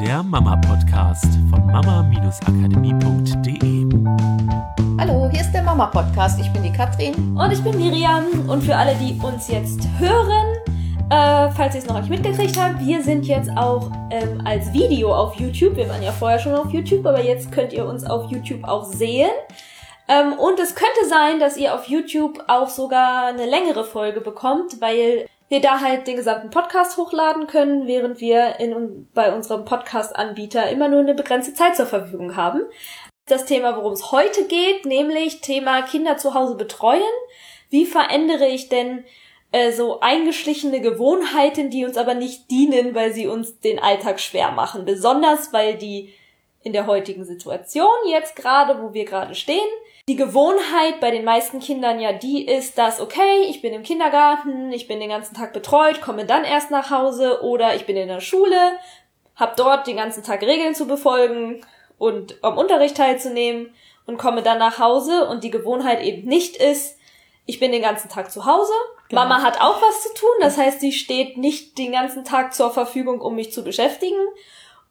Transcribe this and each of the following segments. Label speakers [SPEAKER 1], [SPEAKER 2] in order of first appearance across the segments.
[SPEAKER 1] der Mama-Podcast von mama-akademie.de.
[SPEAKER 2] Hallo, hier ist der Mama-Podcast. Ich bin die Katrin.
[SPEAKER 3] Und ich bin Miriam. Und für alle, die uns jetzt hören, äh, falls ihr es noch nicht mitgekriegt habt, wir sind jetzt auch ähm, als Video auf YouTube. Wir waren ja vorher schon auf YouTube, aber jetzt könnt ihr uns auf YouTube auch sehen. Ähm, und es könnte sein, dass ihr auf YouTube auch sogar eine längere Folge bekommt, weil wir da halt den gesamten Podcast hochladen können, während wir in, bei unserem Podcast-Anbieter immer nur eine begrenzte Zeit zur Verfügung haben. Das Thema, worum es heute geht, nämlich Thema Kinder zu Hause betreuen. Wie verändere ich denn äh, so eingeschlichene Gewohnheiten, die uns aber nicht dienen, weil sie uns den Alltag schwer machen? Besonders, weil die in der heutigen Situation, jetzt gerade, wo wir gerade stehen, die Gewohnheit bei den meisten Kindern ja die ist, dass, okay, ich bin im Kindergarten, ich bin den ganzen Tag betreut, komme dann erst nach Hause oder ich bin in der Schule, hab dort den ganzen Tag Regeln zu befolgen und am Unterricht teilzunehmen und komme dann nach Hause und die Gewohnheit eben nicht ist, ich bin den ganzen Tag zu Hause. Genau. Mama hat auch was zu tun, das heißt, sie steht nicht den ganzen Tag zur Verfügung, um mich zu beschäftigen.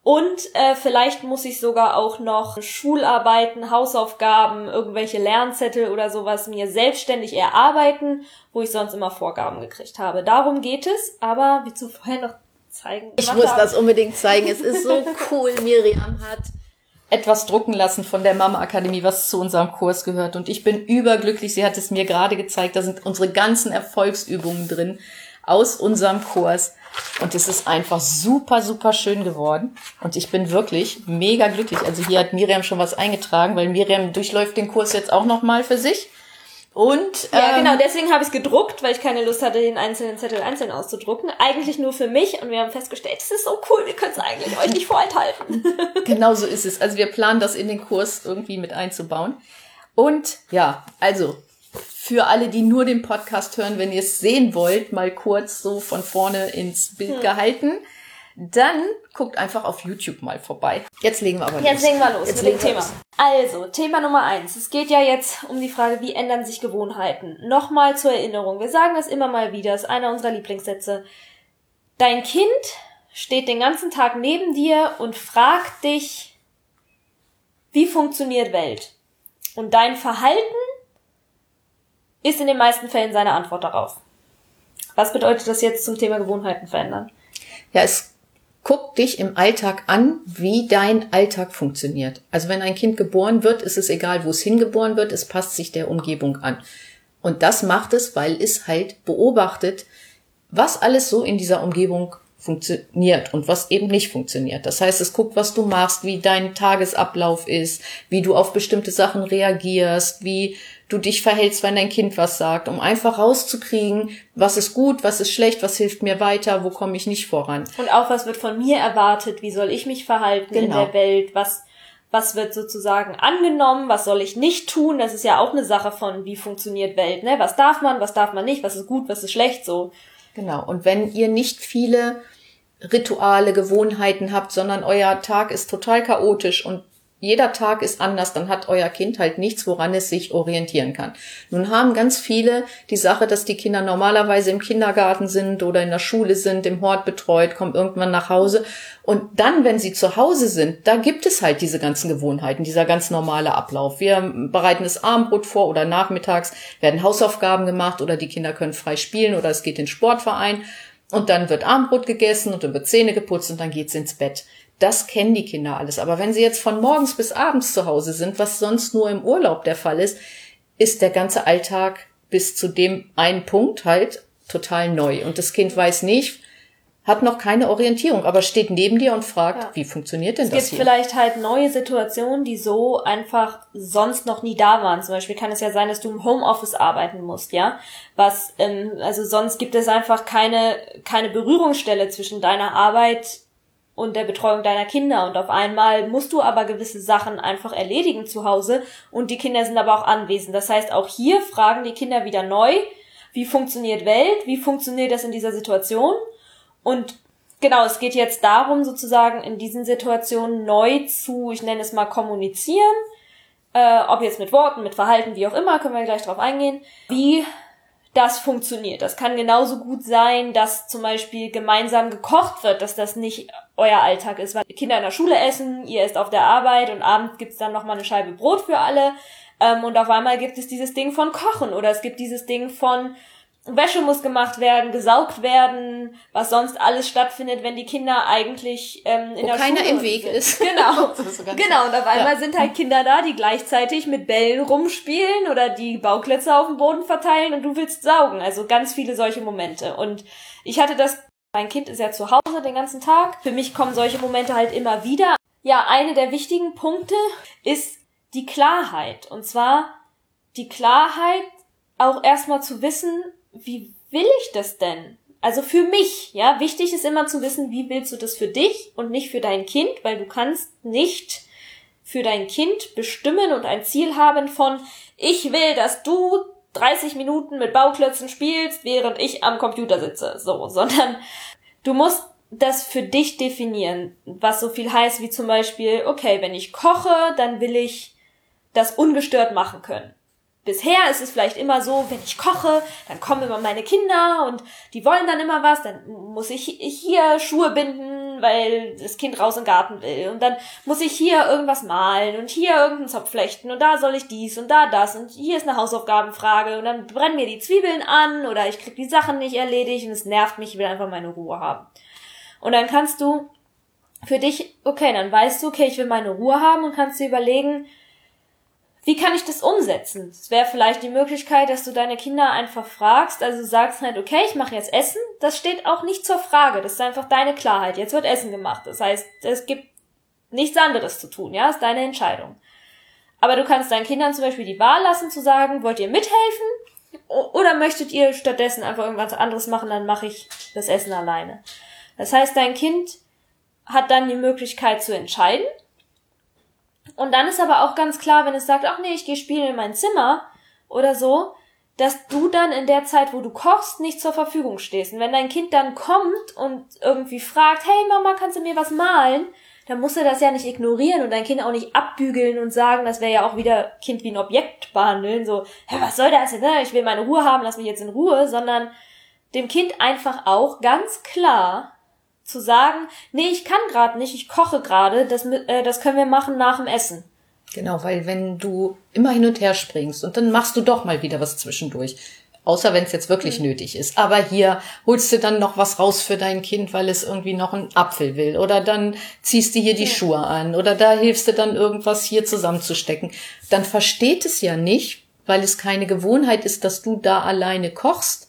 [SPEAKER 3] Und äh, vielleicht muss ich sogar auch noch Schularbeiten, Hausaufgaben, irgendwelche Lernzettel oder sowas mir selbstständig erarbeiten, wo ich sonst immer Vorgaben gekriegt habe. Darum geht es, aber wie zu vorher noch zeigen.
[SPEAKER 2] Ich muss haben. das unbedingt zeigen. Es ist so cool. Miriam hat etwas drucken lassen von der Mama Akademie, was zu unserem Kurs gehört. Und ich bin überglücklich. Sie hat es mir gerade gezeigt. Da sind unsere ganzen Erfolgsübungen drin aus unserem Kurs. Und es ist einfach super, super schön geworden. Und ich bin wirklich mega glücklich. Also hier hat Miriam schon was eingetragen, weil Miriam durchläuft den Kurs jetzt auch nochmal für sich. Und
[SPEAKER 3] ähm, ja, genau, deswegen habe ich es gedruckt, weil ich keine Lust hatte, den einzelnen Zettel einzeln auszudrucken. Eigentlich nur für mich und wir haben festgestellt, es ist so cool, wir können es eigentlich euch nicht vorenthalten.
[SPEAKER 2] genau so ist es. Also wir planen das in den Kurs irgendwie mit einzubauen. Und ja, also für alle, die nur den Podcast hören, wenn ihr es sehen wollt, mal kurz so von vorne ins Bild hm. gehalten. Dann guckt einfach auf YouTube mal vorbei. Jetzt legen wir aber
[SPEAKER 3] los. Jetzt legen wir los jetzt mit dem Thema. Los. Also, Thema Nummer eins. Es geht ja jetzt um die Frage, wie ändern sich Gewohnheiten? Nochmal zur Erinnerung. Wir sagen das immer mal wieder. Das ist einer unserer Lieblingssätze. Dein Kind steht den ganzen Tag neben dir und fragt dich, wie funktioniert Welt? Und dein Verhalten ist in den meisten Fällen seine Antwort darauf. Was bedeutet das jetzt zum Thema Gewohnheiten verändern?
[SPEAKER 2] Ja, es guckt dich im Alltag an, wie dein Alltag funktioniert. Also wenn ein Kind geboren wird, ist es egal, wo es hingeboren wird, es passt sich der Umgebung an. Und das macht es, weil es halt beobachtet, was alles so in dieser Umgebung funktioniert und was eben nicht funktioniert. Das heißt, es guckt, was du machst, wie dein Tagesablauf ist, wie du auf bestimmte Sachen reagierst, wie du dich verhältst, wenn dein Kind was sagt, um einfach rauszukriegen, was ist gut, was ist schlecht, was hilft mir weiter, wo komme ich nicht voran.
[SPEAKER 3] Und auch, was wird von mir erwartet, wie soll ich mich verhalten genau. in der Welt, was, was wird sozusagen angenommen, was soll ich nicht tun, das ist ja auch eine Sache von, wie funktioniert Welt, ne? Was darf man, was darf man nicht, was ist gut, was ist schlecht, so.
[SPEAKER 2] Genau. Und wenn ihr nicht viele Rituale, Gewohnheiten habt, sondern euer Tag ist total chaotisch und jeder Tag ist anders, dann hat euer Kind halt nichts, woran es sich orientieren kann. Nun haben ganz viele die Sache, dass die Kinder normalerweise im Kindergarten sind oder in der Schule sind, im Hort betreut, kommen irgendwann nach Hause. Und dann, wenn sie zu Hause sind, da gibt es halt diese ganzen Gewohnheiten, dieser ganz normale Ablauf. Wir bereiten das Abendbrot vor oder nachmittags werden Hausaufgaben gemacht oder die Kinder können frei spielen oder es geht in den Sportverein. Und dann wird Abendbrot gegessen und dann wird Zähne geputzt und dann geht's ins Bett. Das kennen die Kinder alles. Aber wenn sie jetzt von morgens bis abends zu Hause sind, was sonst nur im Urlaub der Fall ist, ist der ganze Alltag bis zu dem einen Punkt halt total neu. Und das Kind weiß nicht, hat noch keine Orientierung, aber steht neben dir und fragt, ja. wie funktioniert denn
[SPEAKER 3] es
[SPEAKER 2] das
[SPEAKER 3] hier? Es gibt vielleicht halt neue Situationen, die so einfach sonst noch nie da waren. Zum Beispiel kann es ja sein, dass du im Homeoffice arbeiten musst, ja. Was, ähm, also sonst gibt es einfach keine, keine Berührungsstelle zwischen deiner Arbeit und der Betreuung deiner Kinder. Und auf einmal musst du aber gewisse Sachen einfach erledigen zu Hause und die Kinder sind aber auch anwesend. Das heißt, auch hier fragen die Kinder wieder neu, wie funktioniert Welt, wie funktioniert das in dieser Situation? Und genau, es geht jetzt darum, sozusagen in diesen Situationen neu zu, ich nenne es mal, kommunizieren. Äh, ob jetzt mit Worten, mit Verhalten, wie auch immer, können wir gleich drauf eingehen. Wie das funktioniert. Das kann genauso gut sein, dass zum Beispiel gemeinsam gekocht wird, dass das nicht euer Alltag ist, weil Kinder in der Schule essen, ihr esst auf der Arbeit und abends gibt's dann nochmal eine Scheibe Brot für alle. Ähm, und auf einmal gibt es dieses Ding von Kochen oder es gibt dieses Ding von Wäsche muss gemacht werden, gesaugt werden, was sonst alles stattfindet, wenn die Kinder eigentlich ähm, in
[SPEAKER 2] Wo
[SPEAKER 3] der
[SPEAKER 2] keiner
[SPEAKER 3] Schule
[SPEAKER 2] im Weg
[SPEAKER 3] sind.
[SPEAKER 2] ist.
[SPEAKER 3] Genau.
[SPEAKER 2] Ist so
[SPEAKER 3] genau. Und auf einmal
[SPEAKER 2] Ja.
[SPEAKER 3] sind halt Kinder da, die gleichzeitig mit Bällen rumspielen oder die Bauklötze auf dem Boden verteilen und du willst saugen. Also ganz viele solche Momente. Und ich hatte das, mein Kind ist ja zu Hause den ganzen Tag. Für mich kommen solche Momente halt immer wieder. Ja, eine der wichtigen Punkte ist die Klarheit. Und zwar die Klarheit, auch erstmal zu wissen, wie will ich das denn? Also für mich, ja, wichtig ist immer zu wissen, wie willst du das für dich und nicht für dein Kind, weil du kannst nicht für dein Kind bestimmen und ein Ziel haben von, ich will, dass du 30 Minuten mit Bauklötzen spielst, während ich am Computer sitze, so, sondern du musst das für dich definieren, was so viel heißt wie zum Beispiel, okay, wenn ich koche, dann will ich das ungestört machen können. Bisher ist es vielleicht immer so, wenn ich koche, dann kommen immer meine Kinder und die wollen dann immer was, dann muss ich hier Schuhe binden, weil das Kind raus in den Garten will und dann muss ich hier irgendwas malen und hier irgendeinen Zopf flechten und da soll ich dies und da das und hier ist eine Hausaufgabenfrage und dann brennen mir die Zwiebeln an oder ich krieg die Sachen nicht erledigt und es nervt mich, ich will einfach meine Ruhe haben. Und dann kannst du für dich, okay, dann weißt du, okay, ich will meine Ruhe haben und kannst dir überlegen, wie kann ich das umsetzen? Es wäre vielleicht die Möglichkeit, dass du deine Kinder einfach fragst, also sagst halt, okay, ich mache jetzt Essen. Das steht auch nicht zur Frage. Das ist einfach deine Klarheit. Jetzt wird Essen gemacht. Das heißt, es gibt nichts anderes zu tun, ja, ist deine Entscheidung. Aber du kannst deinen Kindern zum Beispiel die Wahl lassen, zu sagen, wollt ihr mithelfen? Oder möchtet ihr stattdessen einfach irgendwas anderes machen, dann mache ich das Essen alleine. Das heißt, dein Kind hat dann die Möglichkeit zu entscheiden. Und dann ist aber auch ganz klar, wenn es sagt, ach nee, ich gehe spielen in mein Zimmer oder so, dass du dann in der Zeit, wo du kochst, nicht zur Verfügung stehst. Und wenn dein Kind dann kommt und irgendwie fragt, hey Mama, kannst du mir was malen? Dann musst du das ja nicht ignorieren und dein Kind auch nicht abbügeln und sagen, das wäre ja auch wieder Kind wie ein Objekt behandeln, so, hä, was soll das denn, ne? ich will meine Ruhe haben, lass mich jetzt in Ruhe, sondern dem Kind einfach auch ganz klar zu sagen, nee, ich kann gerade nicht, ich koche gerade, das, äh, das können wir machen nach dem Essen.
[SPEAKER 2] Genau, weil wenn du immer hin und her springst und dann machst du doch mal wieder was zwischendurch. Außer wenn es jetzt wirklich nötig ist. Aber hier holst du dann noch was raus für dein Kind, weil es irgendwie noch einen Apfel will. Oder dann ziehst du hier die Schuhe an. Oder da hilfst du dann irgendwas hier zusammenzustecken. Dann versteht es ja nicht, weil es keine Gewohnheit ist, dass du da alleine kochst,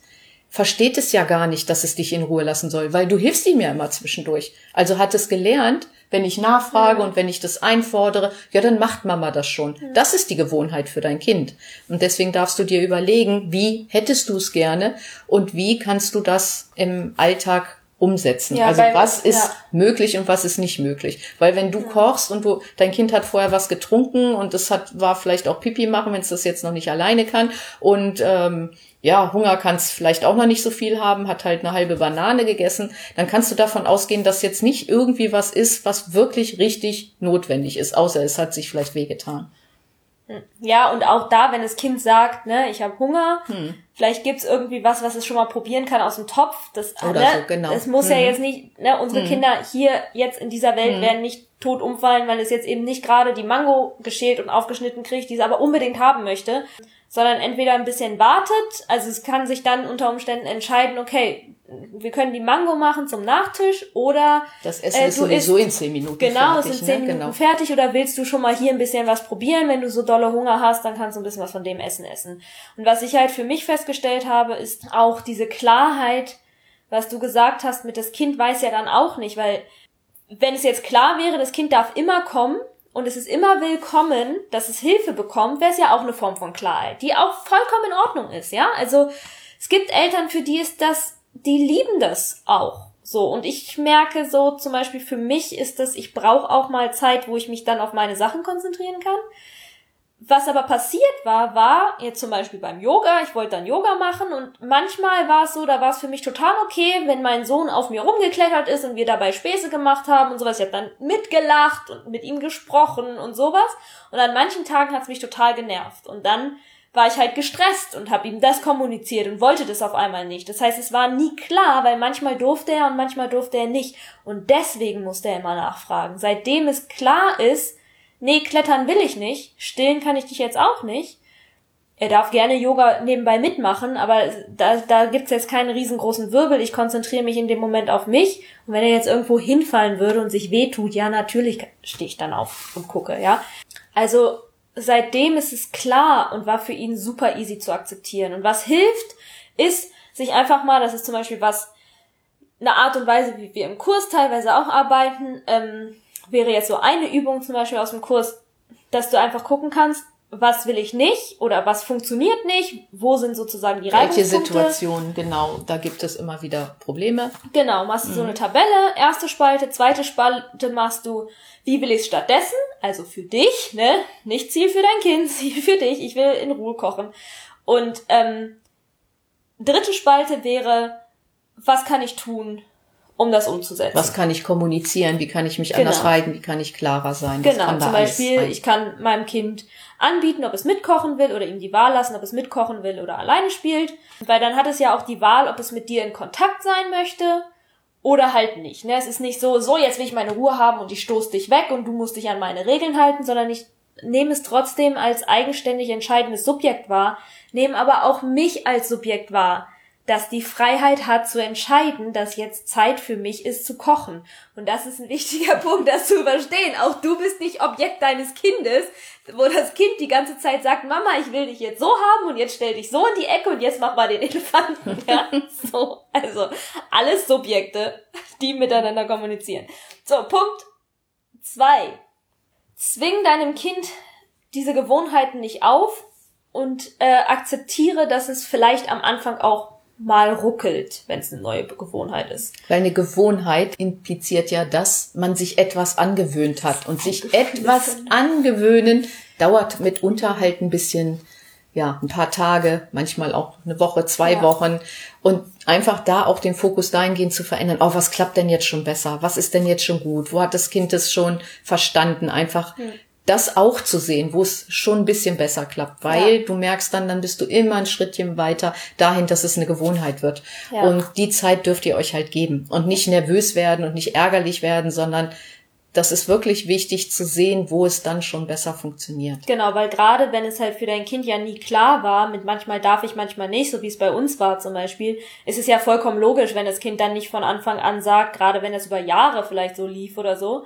[SPEAKER 2] versteht es ja gar nicht, dass es dich in Ruhe lassen soll, weil du hilfst ihm ja immer zwischendurch. Also hat es gelernt, wenn ich nachfrage und wenn ich das einfordere, ja, dann macht Mama das schon. Das ist die Gewohnheit für dein Kind. Und deswegen darfst du dir überlegen, wie hättest du es gerne und wie kannst du das im Alltag umsetzen.
[SPEAKER 3] Ja,
[SPEAKER 2] also was ist
[SPEAKER 3] ja.
[SPEAKER 2] möglich und was ist nicht möglich. Weil wenn du kochst und du, dein Kind hat vorher was getrunken und es hat, war vielleicht auch Pipi machen, wenn es das jetzt noch nicht alleine kann und ähm, ja, Hunger kann es vielleicht auch noch nicht so viel haben, hat halt eine halbe Banane gegessen, dann kannst du davon ausgehen, dass jetzt nicht irgendwie was ist, was wirklich richtig notwendig ist, außer es hat sich vielleicht wehgetan.
[SPEAKER 3] Ja, und auch da, wenn das Kind sagt, ne, ich habe Hunger,
[SPEAKER 2] Hm.
[SPEAKER 3] Vielleicht gibt's irgendwie was, was es schon mal probieren kann aus dem Topf. Das,
[SPEAKER 2] Oder
[SPEAKER 3] ne,
[SPEAKER 2] so, genau.
[SPEAKER 3] Es muss ja
[SPEAKER 2] Mhm.
[SPEAKER 3] jetzt nicht, ne, unsere Kinder hier jetzt in dieser Welt werden nicht tot umfallen, weil es jetzt eben nicht gerade die Mango geschält und aufgeschnitten kriegt, die sie aber unbedingt haben möchte, sondern entweder ein bisschen wartet, also es kann sich dann unter Umständen entscheiden, okay, wir können die Mango machen zum Nachtisch oder
[SPEAKER 2] Das Essen
[SPEAKER 3] äh,
[SPEAKER 2] ist sowieso
[SPEAKER 3] isst-
[SPEAKER 2] in zehn Minuten
[SPEAKER 3] Genau,
[SPEAKER 2] fertig.
[SPEAKER 3] es sind zehn
[SPEAKER 2] ne?
[SPEAKER 3] Minuten
[SPEAKER 2] genau.
[SPEAKER 3] fertig oder willst du schon mal hier ein bisschen was probieren? Wenn du so dolle Hunger hast, dann kannst du ein bisschen was von dem Essen essen. Und was ich halt für mich festgestellt habe, ist auch diese Klarheit, was du gesagt hast, mit das Kind weiß ja dann auch nicht, weil wenn es jetzt klar wäre, das Kind darf immer kommen und es ist immer willkommen, dass es Hilfe bekommt, wäre es ja auch eine Form von Klarheit, die auch vollkommen in Ordnung ist, ja? Also es gibt Eltern, für die ist das, die lieben das auch. So, und ich merke so, zum Beispiel für mich ist das, ich brauche auch mal Zeit, wo ich mich dann auf meine Sachen konzentrieren kann. Was aber passiert war, war jetzt zum Beispiel beim Yoga, ich wollte dann Yoga machen und manchmal war es so, da war es für mich total okay, wenn mein Sohn auf mir rumgeklettert ist und wir dabei Späße gemacht haben und sowas. Ich habe dann mitgelacht und mit ihm gesprochen und sowas. Und an manchen Tagen hat es mich total genervt. Und dann war ich halt gestresst und habe ihm das kommuniziert und wollte das auf einmal nicht. Das heißt, es war nie klar, weil manchmal durfte er und manchmal durfte er nicht. Und deswegen musste er immer nachfragen. Seitdem es klar ist, nee, klettern will ich nicht, stillen kann ich dich jetzt auch nicht. Er darf gerne Yoga nebenbei mitmachen, aber da, da gibt's jetzt keinen riesengroßen Wirbel. Ich konzentriere mich in dem Moment auf mich. Und wenn er jetzt irgendwo hinfallen würde und sich wehtut, ja, natürlich stehe ich dann auf und gucke, ja. Also seitdem ist es klar und war für ihn super easy zu akzeptieren. Und was hilft, ist, sich einfach mal, das ist zum Beispiel was, eine Art und Weise, wie wir im Kurs teilweise auch arbeiten, ähm, wäre jetzt so eine Übung zum Beispiel aus dem Kurs, dass du einfach gucken kannst, was will ich nicht oder was funktioniert nicht, wo sind sozusagen die Reibungspunkte.
[SPEAKER 2] Welche Situationen, genau, da gibt es immer wieder Probleme.
[SPEAKER 3] Genau, machst du so eine Tabelle, erste Spalte, zweite Spalte machst du, wie will ich es stattdessen, also für dich, ne, nicht Ziel für dein Kind, Ziel für dich, ich will in Ruhe kochen. Und ähm, dritte Spalte wäre, was kann ich tun, um das umzusetzen.
[SPEAKER 2] Was kann ich kommunizieren? Wie kann ich mich
[SPEAKER 3] Genau.
[SPEAKER 2] anders reiten? Wie kann ich klarer sein? Das
[SPEAKER 3] Genau, zum Beispiel, ich kann meinem Kind anbieten, ob es mitkochen will oder ihm die Wahl lassen, ob es mitkochen will oder alleine spielt. Weil dann hat es ja auch die Wahl, ob es mit dir in Kontakt sein möchte oder halt nicht. Ne? Es ist nicht so, so jetzt will ich meine Ruhe haben und ich stoß dich weg und du musst dich an meine Regeln halten, sondern ich nehme es trotzdem als eigenständig entscheidendes Subjekt wahr, nehme aber auch mich als Subjekt wahr, das die Freiheit hat zu entscheiden, dass jetzt Zeit für mich ist zu kochen. Und das ist ein wichtiger Punkt, das zu verstehen. Auch du bist nicht Objekt deines Kindes, wo das Kind die ganze Zeit sagt, Mama, ich will dich jetzt so haben und jetzt stell dich so in die Ecke und jetzt mach mal den Elefanten. Ja, so. Also, alles Subjekte, die miteinander kommunizieren. So, Punkt zwei. Zwing deinem Kind diese Gewohnheiten nicht auf und äh, akzeptiere, dass es vielleicht am Anfang auch mal ruckelt, wenn es eine neue Gewohnheit ist.
[SPEAKER 2] Weil eine Gewohnheit impliziert ja, dass man sich etwas angewöhnt hat. Und sich etwas angewöhnen dauert mitunter halt ein bisschen, ja, ein paar Tage, manchmal auch eine Woche, zwei
[SPEAKER 3] Ja.
[SPEAKER 2] Wochen. Und einfach da auch den Fokus dahingehend zu verändern. Oh, was klappt denn jetzt schon besser? Was ist denn jetzt schon gut? Wo hat das Kind es schon verstanden? Einfach das auch zu sehen, wo es schon ein bisschen besser klappt, weil
[SPEAKER 3] Ja.
[SPEAKER 2] du merkst dann, dann bist du immer ein Schrittchen weiter dahin, dass es eine Gewohnheit wird.
[SPEAKER 3] Ja.
[SPEAKER 2] Und die Zeit dürft ihr euch halt geben und nicht nervös werden und nicht ärgerlich werden, sondern das ist wirklich wichtig zu sehen, wo es dann schon besser funktioniert.
[SPEAKER 3] Genau, weil gerade wenn es halt für dein Kind ja nie klar war, mit manchmal darf ich, manchmal nicht, so wie es bei uns war zum Beispiel, ist es ja vollkommen logisch, wenn das Kind dann nicht von Anfang an sagt, gerade wenn es über Jahre vielleicht so lief oder so,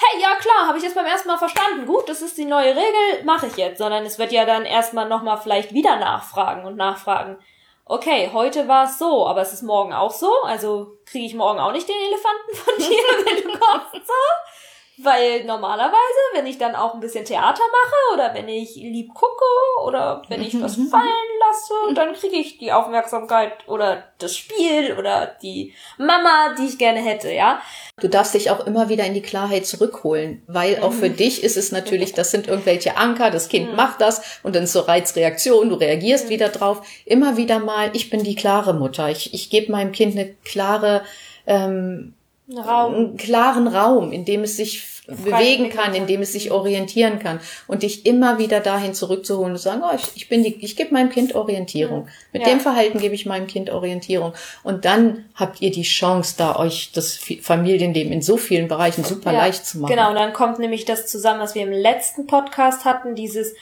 [SPEAKER 3] hey, ja klar, habe ich jetzt beim ersten Mal verstanden, gut, das ist die neue Regel, mache ich jetzt, sondern es wird ja dann erstmal nochmal vielleicht wieder nachfragen und nachfragen. Okay, heute war es so, aber es ist morgen auch so, also kriege ich morgen auch nicht den Elefanten von dir, wenn du kommst, so. Weil normalerweise, wenn ich dann auch ein bisschen Theater mache oder wenn ich lieb gucke oder wenn ich was fallen lasse, dann kriege ich die Aufmerksamkeit oder das Spiel oder die Mama, die ich gerne hätte, ja.
[SPEAKER 2] Du darfst dich auch immer wieder in die Klarheit zurückholen, weil auch für dich ist es natürlich, das sind irgendwelche Anker, das Kind macht das und dann ist so Reizreaktion, du reagierst wieder drauf. Immer wieder mal, ich bin die klare Mutter, ich, ich gebe meinem Kind eine klare, ähm,
[SPEAKER 3] Raum.
[SPEAKER 2] einen klaren Raum, in dem es sich bewegen kann, in dem es sich orientieren kann und dich immer wieder dahin zurückzuholen und zu sagen, oh, ich, ich bin die, ich gebe meinem Kind Orientierung. Mit
[SPEAKER 3] Ja.
[SPEAKER 2] dem Verhalten gebe ich meinem Kind Orientierung. Und dann habt ihr die Chance, da euch das Familienleben in so vielen Bereichen super
[SPEAKER 3] Ja,
[SPEAKER 2] leicht zu machen.
[SPEAKER 3] Genau, und dann kommt nämlich das zusammen, was wir im letzten Podcast hatten, dieses,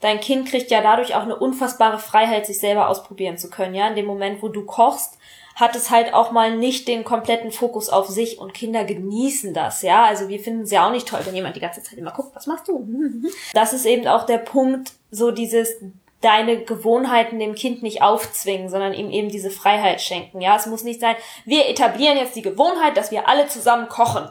[SPEAKER 3] dein Kind kriegt ja dadurch auch eine unfassbare Freiheit, sich selber ausprobieren zu können, ja. In dem Moment, wo du kochst, hat es halt auch mal nicht den kompletten Fokus auf sich und Kinder genießen das, ja. Also wir finden es ja auch nicht toll, wenn jemand die ganze Zeit immer guckt, was machst du? Das ist eben auch der Punkt, so dieses, deine Gewohnheiten dem Kind nicht aufzwingen, sondern ihm eben diese Freiheit schenken, ja. Es muss nicht sein, wir etablieren jetzt die Gewohnheit, dass wir alle zusammen kochen.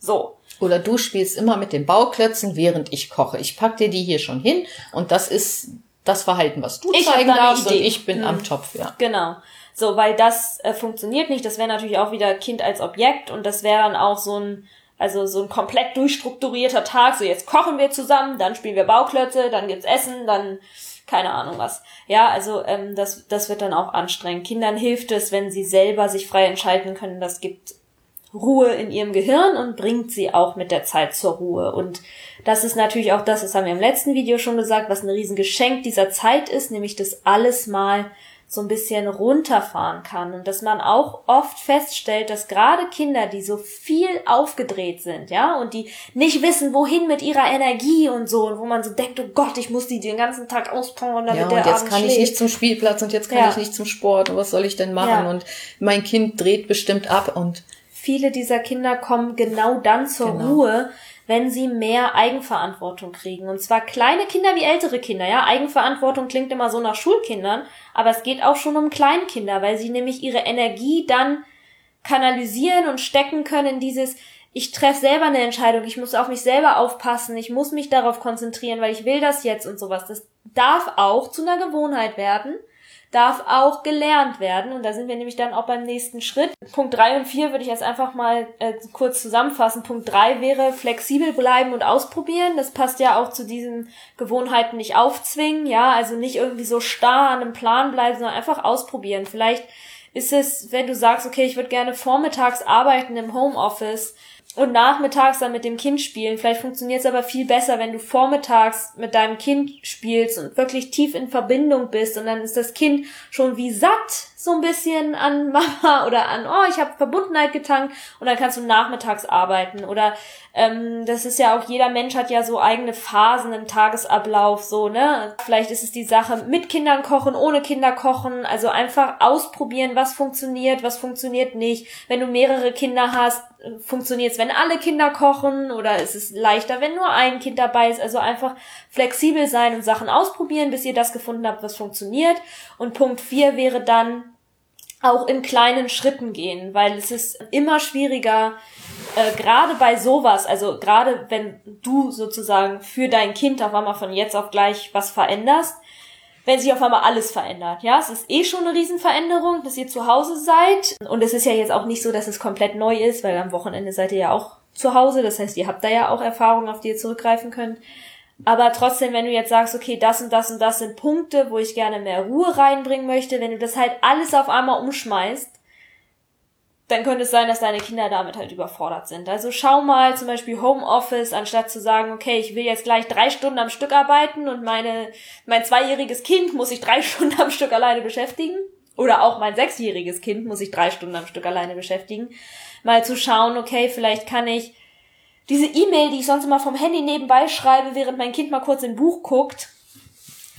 [SPEAKER 3] So.
[SPEAKER 2] Oder du spielst immer mit den Bauklötzen, während ich koche. Ich pack dir die hier schon hin und das ist das Verhalten, was du
[SPEAKER 3] Ich
[SPEAKER 2] zeigen darfst und ich bin
[SPEAKER 3] Hm.
[SPEAKER 2] am Topf, ja.
[SPEAKER 3] Genau. So, weil das äh, funktioniert nicht. Das wäre natürlich auch wieder Kind als Objekt und das wäre dann auch so ein, also so ein komplett durchstrukturierter Tag. So, jetzt kochen wir zusammen, dann spielen wir Bauklötze, dann gibt's Essen, dann keine Ahnung was. Ja, also ähm, das, das wird dann auch anstrengend. Kindern hilft es, wenn sie selber sich frei entscheiden können. Das gibt Ruhe in ihrem Gehirn und bringt sie auch mit der Zeit zur Ruhe. Und das ist natürlich auch das, das haben wir im letzten Video schon gesagt, was ein Riesengeschenk dieser Zeit ist, nämlich das alles mal so ein bisschen runterfahren kann und dass man auch oft feststellt, dass gerade Kinder, die so viel aufgedreht sind, ja, und die nicht wissen, wohin mit ihrer Energie und so, und wo man so denkt, oh Gott, ich muss die den ganzen Tag auspowern, damit
[SPEAKER 2] ja,
[SPEAKER 3] der
[SPEAKER 2] und jetzt
[SPEAKER 3] Abend
[SPEAKER 2] kann
[SPEAKER 3] schläft.
[SPEAKER 2] ich nicht zum Spielplatz und jetzt kann
[SPEAKER 3] Ja.
[SPEAKER 2] ich nicht zum Sport und was soll ich denn machen?
[SPEAKER 3] Ja.
[SPEAKER 2] Und mein Kind dreht bestimmt ab und
[SPEAKER 3] Viele dieser Kinder kommen genau dann zur
[SPEAKER 2] Genau.
[SPEAKER 3] Ruhe, wenn sie mehr Eigenverantwortung kriegen. Und zwar kleine Kinder wie ältere Kinder, ja. Eigenverantwortung klingt immer so nach Schulkindern, aber es geht auch schon um Kleinkinder, weil sie nämlich ihre Energie dann kanalisieren und stecken können in dieses, ich treffe selber eine Entscheidung, ich muss auf mich selber aufpassen, ich muss mich darauf konzentrieren, weil ich will das jetzt und sowas. Das darf auch zu einer Gewohnheit werden, darf auch gelernt werden. Und da sind wir nämlich dann auch beim nächsten Schritt. Punkt drei und vier würde ich jetzt einfach mal äh, kurz zusammenfassen. Punkt drei wäre flexibel bleiben und ausprobieren. Das passt ja auch zu diesen Gewohnheiten nicht aufzwingen, ja, also nicht irgendwie so starr an einem Plan bleiben, sondern einfach ausprobieren. Vielleicht ist es, wenn du sagst, okay, ich würde gerne vormittags arbeiten im Homeoffice und nachmittags dann mit dem Kind spielen. Vielleicht funktioniert es aber viel besser, wenn du vormittags mit deinem Kind spielst und wirklich tief in Verbindung bist und dann ist das Kind schon wie satt so ein bisschen an Mama oder an, oh, ich habe Verbundenheit getankt und dann kannst du nachmittags arbeiten oder ähm, das ist ja auch, jeder Mensch hat ja so eigene Phasen im Tagesablauf, so, ne? Vielleicht ist es die Sache mit Kindern kochen, ohne Kinder kochen, also einfach ausprobieren, was funktioniert, was funktioniert nicht. Wenn du mehrere Kinder hast, funktioniert es, wenn alle Kinder kochen oder ist es leichter, wenn nur ein Kind dabei ist. Also einfach flexibel sein und Sachen ausprobieren, bis ihr das gefunden habt, was funktioniert. Und Punkt vier wäre dann auch in kleinen Schritten gehen, weil es ist immer schwieriger, äh, gerade bei sowas, also gerade wenn du sozusagen für dein Kind auf einmal von jetzt auf gleich was veränderst, wenn sich auf einmal alles verändert. Ja, es ist eh schon eine Riesenveränderung, dass ihr zu Hause seid. Und es ist ja jetzt auch nicht so, dass es komplett neu ist, weil am Wochenende seid ihr ja auch zu Hause. Das heißt, ihr habt da ja auch Erfahrungen, auf die ihr zurückgreifen könnt. Aber trotzdem, wenn du jetzt sagst, okay, das und das und das sind Punkte, wo ich gerne mehr Ruhe reinbringen möchte, wenn du das halt alles auf einmal umschmeißt, dann könnte es sein, dass deine Kinder damit halt überfordert sind. Also schau mal zum Beispiel Homeoffice, anstatt zu sagen, okay, ich will jetzt gleich drei Stunden am Stück arbeiten und meine, mein zweijähriges Kind muss sich drei Stunden am Stück alleine beschäftigen. Oder auch mein sechsjähriges Kind muss sich drei Stunden am Stück alleine beschäftigen. Mal zu schauen, okay, vielleicht kann ich diese E-Mail, die ich sonst immer vom Handy nebenbei schreibe, während mein Kind mal kurz im Buch guckt,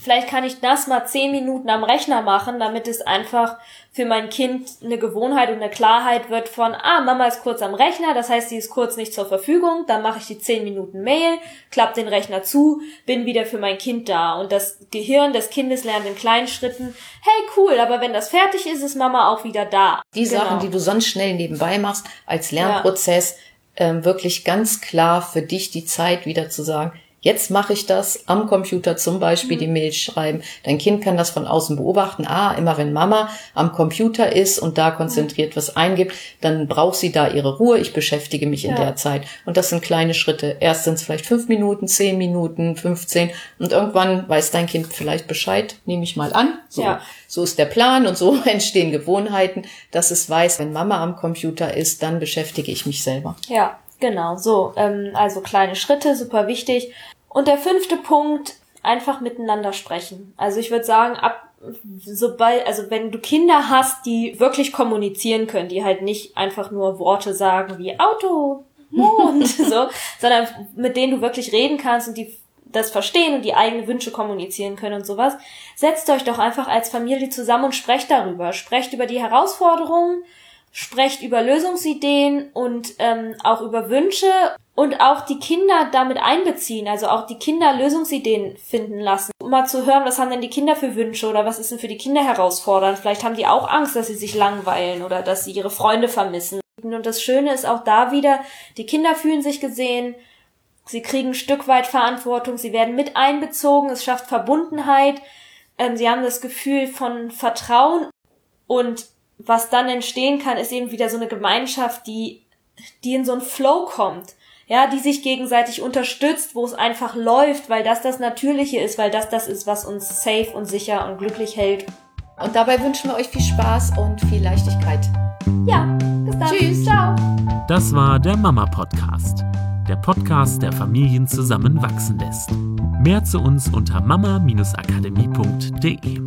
[SPEAKER 3] vielleicht kann ich das mal zehn Minuten am Rechner machen, damit es einfach für mein Kind eine Gewohnheit und eine Klarheit wird von, ah, Mama ist kurz am Rechner, das heißt, sie ist kurz nicht zur Verfügung, dann mache ich die zehn Minuten Mail, klappe den Rechner zu, bin wieder für mein Kind da. Und das Gehirn des Kindes lernt in kleinen Schritten, hey, cool, aber wenn das fertig ist, ist Mama auch wieder da.
[SPEAKER 2] die
[SPEAKER 3] Genau.
[SPEAKER 2] Sachen, die du sonst schnell nebenbei machst, als Lernprozess, ähm, wirklich ganz klar für dich die Zeit wieder zu sagen, jetzt mache ich das am Computer zum Beispiel
[SPEAKER 3] Mhm.
[SPEAKER 2] die Mail schreiben. Dein Kind kann das von außen beobachten. Ah, immer wenn Mama am Computer ist und da konzentriert was eingibt, dann braucht sie da ihre Ruhe. Ich beschäftige mich in
[SPEAKER 3] Ja.
[SPEAKER 2] der Zeit. Und das sind kleine Schritte. Erst sind es vielleicht fünf Minuten, zehn Minuten, 15 und irgendwann weiß dein Kind vielleicht Bescheid, nehme ich mal an. So,
[SPEAKER 3] Ja.
[SPEAKER 2] so ist der Plan und so entstehen Gewohnheiten, dass es weiß, wenn Mama am Computer ist, dann beschäftige ich mich selber.
[SPEAKER 3] Ja, genau. So, ähm, also kleine Schritte, super wichtig. Und der fünfte Punkt, einfach miteinander sprechen. Also ich würde sagen, ab sobald, also wenn du Kinder hast, die wirklich kommunizieren können, die halt nicht einfach nur Worte sagen wie Auto, Mond, so, sondern mit denen du wirklich reden kannst und die das verstehen und die eigenen Wünsche kommunizieren können und sowas, setzt euch doch einfach als Familie zusammen und sprecht darüber. Sprecht über die Herausforderungen, sprecht über Lösungsideen und ähm, auch über Wünsche und auch die Kinder damit einbeziehen, also auch die Kinder Lösungsideen finden lassen. Um mal zu hören, was haben denn die Kinder für Wünsche oder was ist denn für die Kinder herausfordernd? Vielleicht haben die auch Angst, dass sie sich langweilen oder dass sie ihre Freunde vermissen. Und das Schöne ist auch da wieder, die Kinder fühlen sich gesehen, sie kriegen ein Stück weit Verantwortung, sie werden mit einbezogen, es schafft Verbundenheit, ähm, sie haben das Gefühl von Vertrauen und was dann entstehen kann, ist eben wieder so eine Gemeinschaft, die, die in so einen Flow kommt. Ja, die sich gegenseitig unterstützt, wo es einfach läuft, weil das das Natürliche ist, weil das das ist, was uns safe und sicher und glücklich hält.
[SPEAKER 2] Und dabei wünschen wir euch viel Spaß und viel Leichtigkeit.
[SPEAKER 3] Ja, bis dann.
[SPEAKER 2] Tschüss.
[SPEAKER 3] Ciao.
[SPEAKER 1] Das war der Mama Podcast, der Podcast, der Familien zusammenwachsen lässt. Mehr zu uns unter mama-akademie.de.